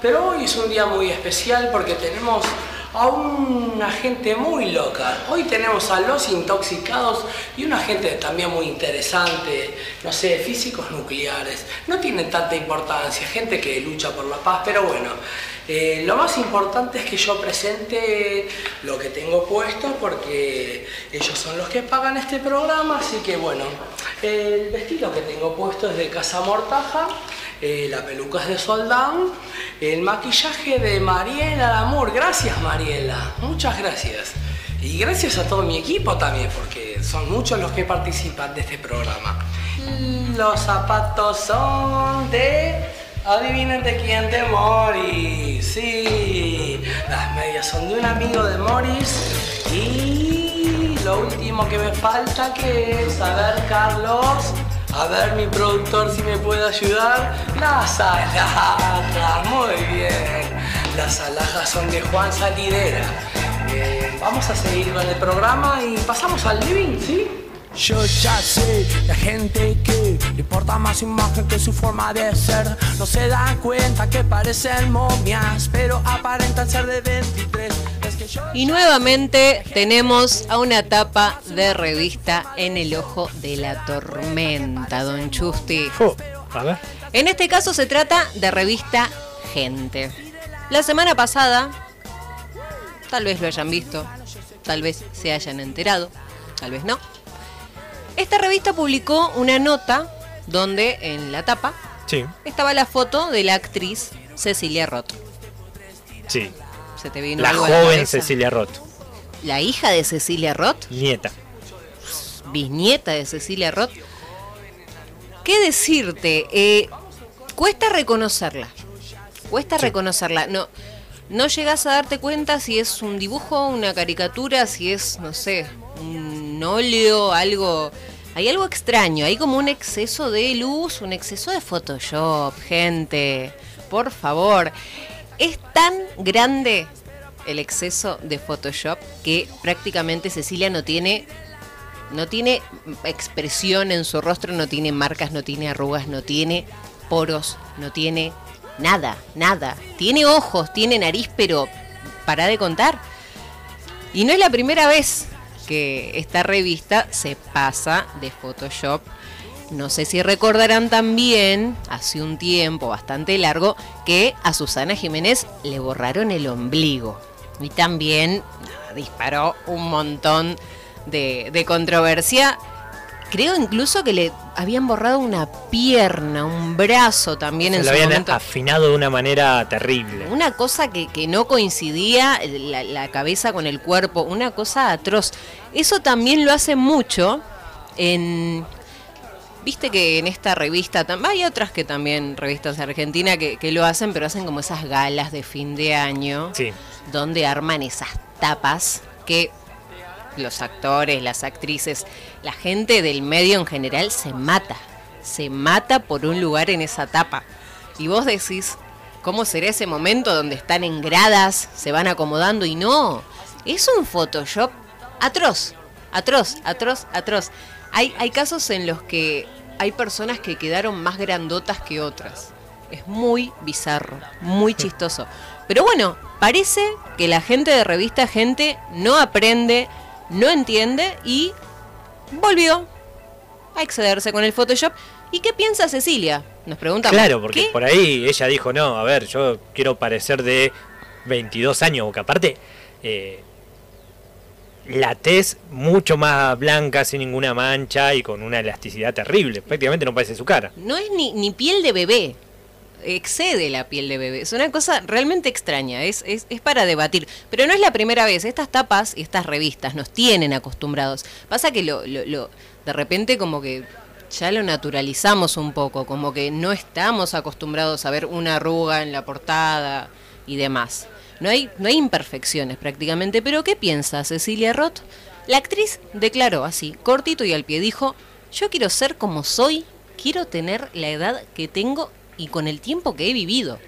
pero hoy es un día muy especial porque tenemos a una gente muy loca. Hoy tenemos a los intoxicados y una gente también muy interesante, no sé, físicos nucleares. No tienen tanta importancia, gente que lucha por la paz, pero bueno. Eh, lo más importante es que yo presente lo que tengo puesto porque ellos son los que pagan este programa, así que bueno, el vestido que tengo puesto es de Casa Mortaja, eh, la peluca es de Soldán, el maquillaje de Mariela Lamour. Gracias Mariela, muchas gracias. Y gracias a todo mi equipo también, porque son muchos los que participan de este programa. Los zapatos son de Adivinen de quién, de Morris. Sí, las medias son de un amigo de Morris. Y lo último que me falta que es, a ver, Carlos, a ver mi productor si me puede ayudar. Las alhajas, muy bien. Las alhajas son de Juan Salidera. Eh, vamos a seguir con el programa y pasamos al living, ¿sí? Yo ya sé, la gente que le importa más imagen que su forma de ser. No se da cuenta que parecen momias, pero aparentan ser de 23 Y nuevamente tenemos a una tapa de revista en el ojo de la tormenta, don Chusti. A ver. En este caso se trata de revista Gente. La semana pasada, tal vez lo hayan visto, tal vez se hayan enterado, tal vez no esta revista publicó una nota donde en la tapa estaba la foto de la actriz Cecilia Roth. Sí. Se te vino la joven Cecilia Roth. La hija de Cecilia Roth. Nieta. Bisnieta de Cecilia Roth. ¿Qué decirte? Eh, cuesta reconocerla. Cuesta reconocerla. No, no llegas a darte cuenta si es un dibujo, una caricatura, si es, no sé, un óleo, algo hay algo extraño, hay como un exceso de luz, un exceso de Photoshop, gente. Por favor. Es tan grande el exceso de Photoshop que prácticamente Cecilia no tiene no tiene expresión en su rostro, no tiene marcas, no tiene arrugas, no tiene poros, no tiene nada, nada. Tiene ojos, tiene nariz, pero para de contar. Y no es la primera vez que esta revista se pasa de Photoshop. No sé si recordarán también, hace un tiempo bastante largo, que a Susana Jiménez le borraron el ombligo. Y también disparó un montón de, de controversia Creo incluso que le habían borrado una pierna, un brazo también en su momento. Lo habían afinado de una manera terrible. Una cosa que, no coincidía la, cabeza con el cuerpo, una cosa atroz. Eso también lo hace mucho en... Viste que en esta revista, hay otras que también, revistas de Argentina, que, que lo hacen, pero hacen como esas galas de fin de año, sí. donde arman esas tapas que los actores, las actrices, la gente del medio en general se mata, se mata por un lugar en esa tapa. Y vos decís, ¿cómo será ese momento donde están en gradas, se van acomodando y no? Es un Photoshop atroz, atroz, atroz, atroz. Hay, hay casos en los que hay personas que quedaron más grandotas que otras. Es muy bizarro, muy chistoso. Pero bueno, parece que la gente de revista Gente no aprende no entiende y volvió a excederse con el Photoshop. ¿Y qué piensa Cecilia? Nos preguntamos. Claro, porque por ahí ella dijo, no, a ver, yo quiero parecer de 22 años, porque aparte eh, la tez mucho más blanca, sin ninguna mancha y con una elasticidad terrible. Prácticamente no parece su cara. No es ni, ni piel de bebé excede la piel de bebé. Es una cosa realmente extraña, es, es, para debatir. Pero no es la primera vez, estas tapas y estas revistas nos tienen acostumbrados. Pasa que lo, lo, de repente como que ya lo naturalizamos un poco, como que no estamos acostumbrados a ver una arruga en la portada y demás. No hay, no hay imperfecciones prácticamente, pero ¿qué piensa Cecilia Roth? La actriz declaró así, cortito y al pie, dijo, yo quiero ser como soy, quiero tener la edad que tengo y con el tiempo que he vivido.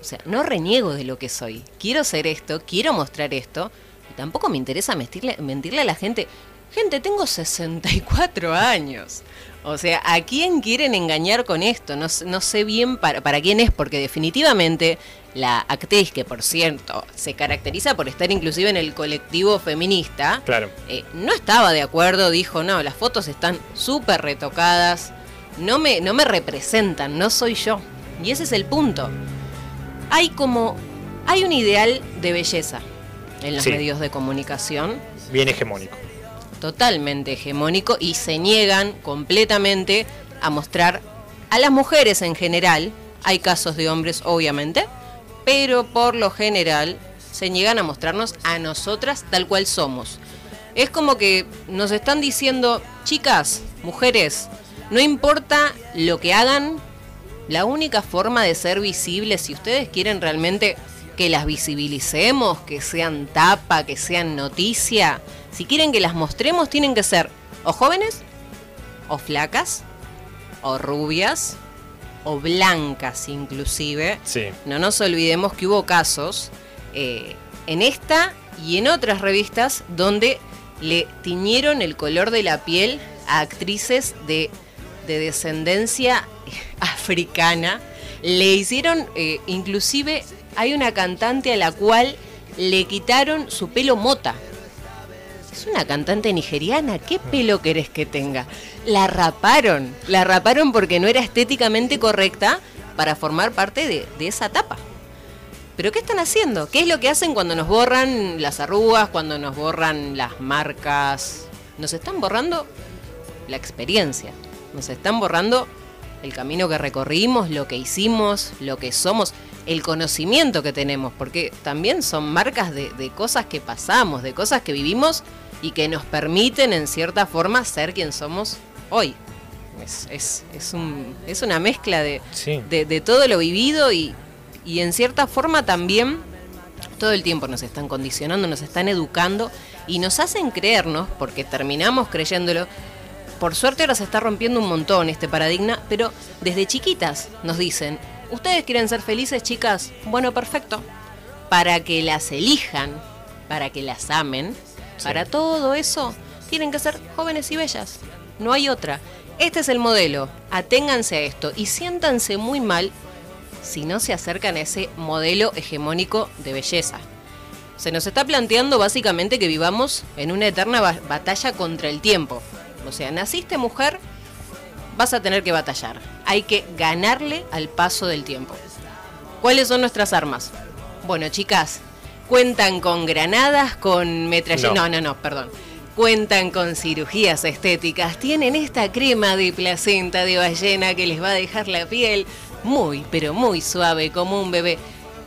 O sea, no reniego de lo que soy. Quiero ser esto, quiero mostrar esto. Y tampoco me interesa mentirle, mentirle a la gente. Gente, tengo 64 años. O sea, ¿a quién quieren engañar con esto? No, no sé bien para, para quién es, porque definitivamente la actriz, que por cierto se caracteriza por estar inclusive en el colectivo feminista, Claro. eh, no estaba de acuerdo, dijo, no, las fotos están súper retocadas, no me, no me representan, no soy yo. Y ese es el punto. Hay como, hay un ideal de belleza en los Sí. medios de comunicación, Bien hegemónico. totalmente hegemónico, y se niegan completamente a mostrar a las mujeres en general, hay casos de hombres obviamente, pero por lo general se niegan a mostrarnos a nosotras tal cual somos. Es como que nos están diciendo, chicas, mujeres, no importa lo que hagan, la única forma de ser visibles, si ustedes quieren realmente que las visibilicemos, que sean tapa, que sean noticia, si quieren que las mostremos, tienen que ser o jóvenes, o flacas, o rubias, o blancas inclusive. Sí. No nos olvidemos que hubo casos eh, en esta y en otras revistas donde le tiñeron el color de la piel a actrices de, de descendencia africana. Le hicieron, eh, inclusive hay una cantante a la cual le quitaron su pelo mota. Es una cantante nigeriana, ¿qué pelo querés que tenga? La raparon, la raparon porque no era estéticamente correcta para formar parte de, de esa etapa. ¿Pero qué están haciendo? ¿Qué es lo que hacen cuando nos borran las arrugas, cuando nos borran las marcas? Nos están borrando la experiencia, nos están borrando el camino que recorrimos, lo que hicimos, lo que somos, el conocimiento que tenemos, porque también son marcas de, de cosas que pasamos, de cosas que vivimos y que nos permiten en cierta forma ser quien somos hoy. Es, es- es un- es una mezcla de, Sí. de, de todo lo vivido y, y en cierta forma también todo el tiempo nos están condicionando, nos están educando y nos hacen creernos, porque terminamos creyéndolo, por suerte ahora se está rompiendo un montón este paradigma, pero desde chiquitas nos dicen, ¿ustedes quieren ser felices chicas? Bueno, perfecto. Para que las elijan, para que las amen, Sí. para todo eso, tienen que ser jóvenes y bellas. No hay otra. Este es el modelo. Aténganse a esto y siéntanse muy mal si no se acercan a ese modelo hegemónico de belleza. Se nos está planteando básicamente que vivamos en una eterna ba- batalla contra el tiempo. O sea, naciste mujer, vas a tener que batallar. Hay que ganarle al paso del tiempo. ¿Cuáles son nuestras armas? Bueno, chicas, cuentan con granadas, con metralletas. No. No, no, no, perdón. Cuentan con cirugías estéticas. Tienen esta crema de placenta de ballena que les va a dejar la piel muy, pero muy suave, como un bebé.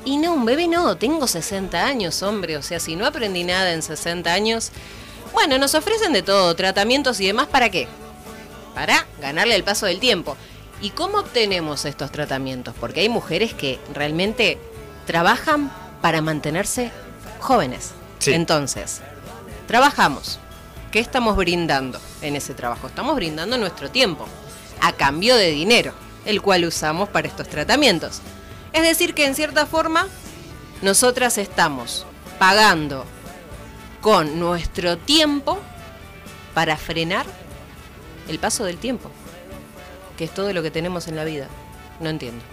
Y no, un bebé no, tengo 60 años, hombre. O sea, si no aprendí nada en 60 años. Bueno, nos ofrecen de todo, tratamientos y demás, ¿para qué? para ganarle el paso del tiempo. ¿Y cómo obtenemos estos tratamientos? Porque hay mujeres que realmente trabajan para mantenerse jóvenes. Sí. Entonces, trabajamos. ¿Qué estamos brindando en ese trabajo? Estamos brindando nuestro tiempo a cambio de dinero, el cual usamos para estos tratamientos. Es decir, que en cierta forma nosotras estamos pagando con nuestro tiempo para frenar el paso del tiempo, que es todo lo que tenemos en la vida. No entiendo.